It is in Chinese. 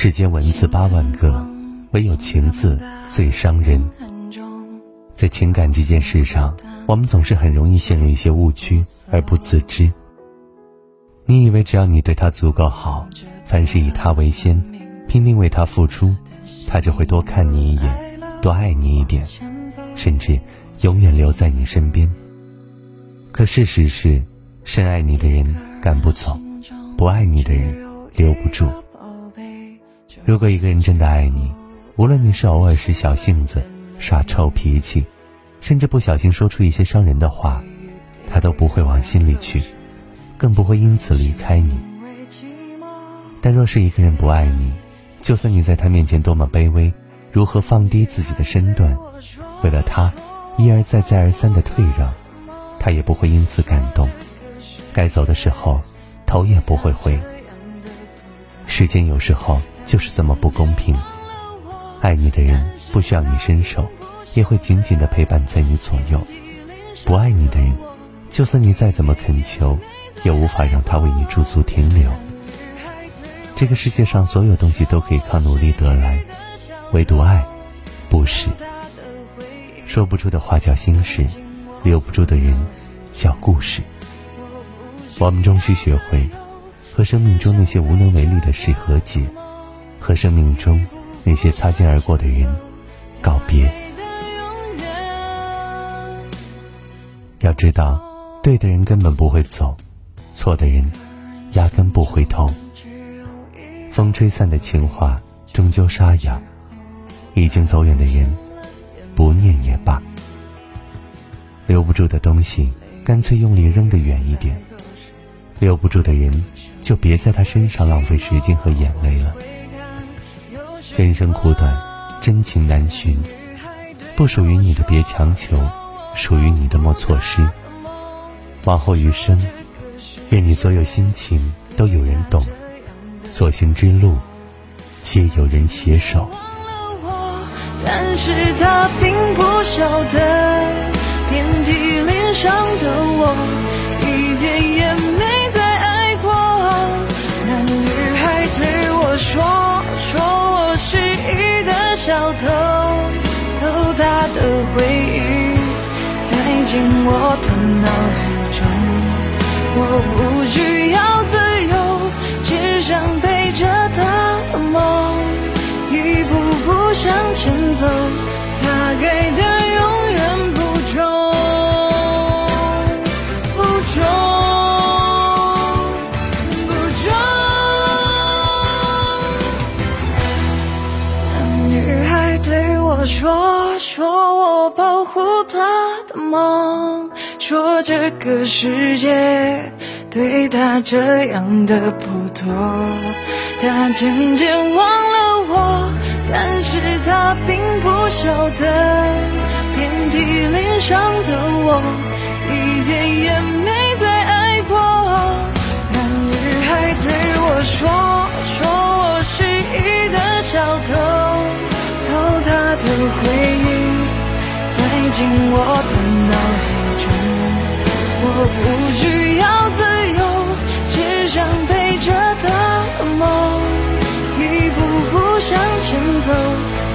世间文字八万个，唯有情字最伤人。在情感这件事上，我们总是很容易陷入一些误区而不自知。你以为只要你对他足够好，凡事以他为先，拼命为他付出，他就会多看你一眼，多爱你一点，甚至永远留在你身边。可事实是，深爱你的人赶不走，不爱你的人留不住。如果一个人真的爱你，无论你是偶尔使小性子。耍臭脾气，甚至不小心说出一些伤人的话，他都不会往心里去，更不会因此离开你。但若是一个人不爱你，就算你在他面前多么卑微，如何放低自己的身段，为了他一而再再而三的退让，他也不会因此感动。该走的时候，头也不会回。时间有时候就是这么不公平。爱你的人不需要你伸手，也会紧紧的陪伴在你左右；不爱你的人，就算你再怎么恳求，也无法让他为你驻足停留。这个世界上所有东西都可以靠努力得来，唯独爱，不是。说不出的话叫心事，留不住的人叫故事。我们终须学会，和生命中那些无能为力的事和解，和生命中。那些擦肩而过的人，告别。要知道，对的人根本不会走，错的人压根不回头。风吹散的情话终究沙哑，已经走远的人，不念也罢。留不住的东西，干脆用力扔得远一点；留不住的人，就别在他身上浪费时间和眼泪了。人生苦短，真情难寻，不属于你的别强求，属于你的莫错失。往后余生，愿你所有心情都有人懂，所行之路皆有人携手。但是他并不晓得，遍体鳞伤的我，小偷偷他的回忆，塞进我的脑说说我保护他的梦，说这个世界对他这样的不多，他渐渐忘了我，但是他并不晓得，遍体鳞伤的我一点也没再爱过。那女孩对我说，说我是一个小偷。进我的脑海中我不需要自由只想背着她的梦一步步向前走。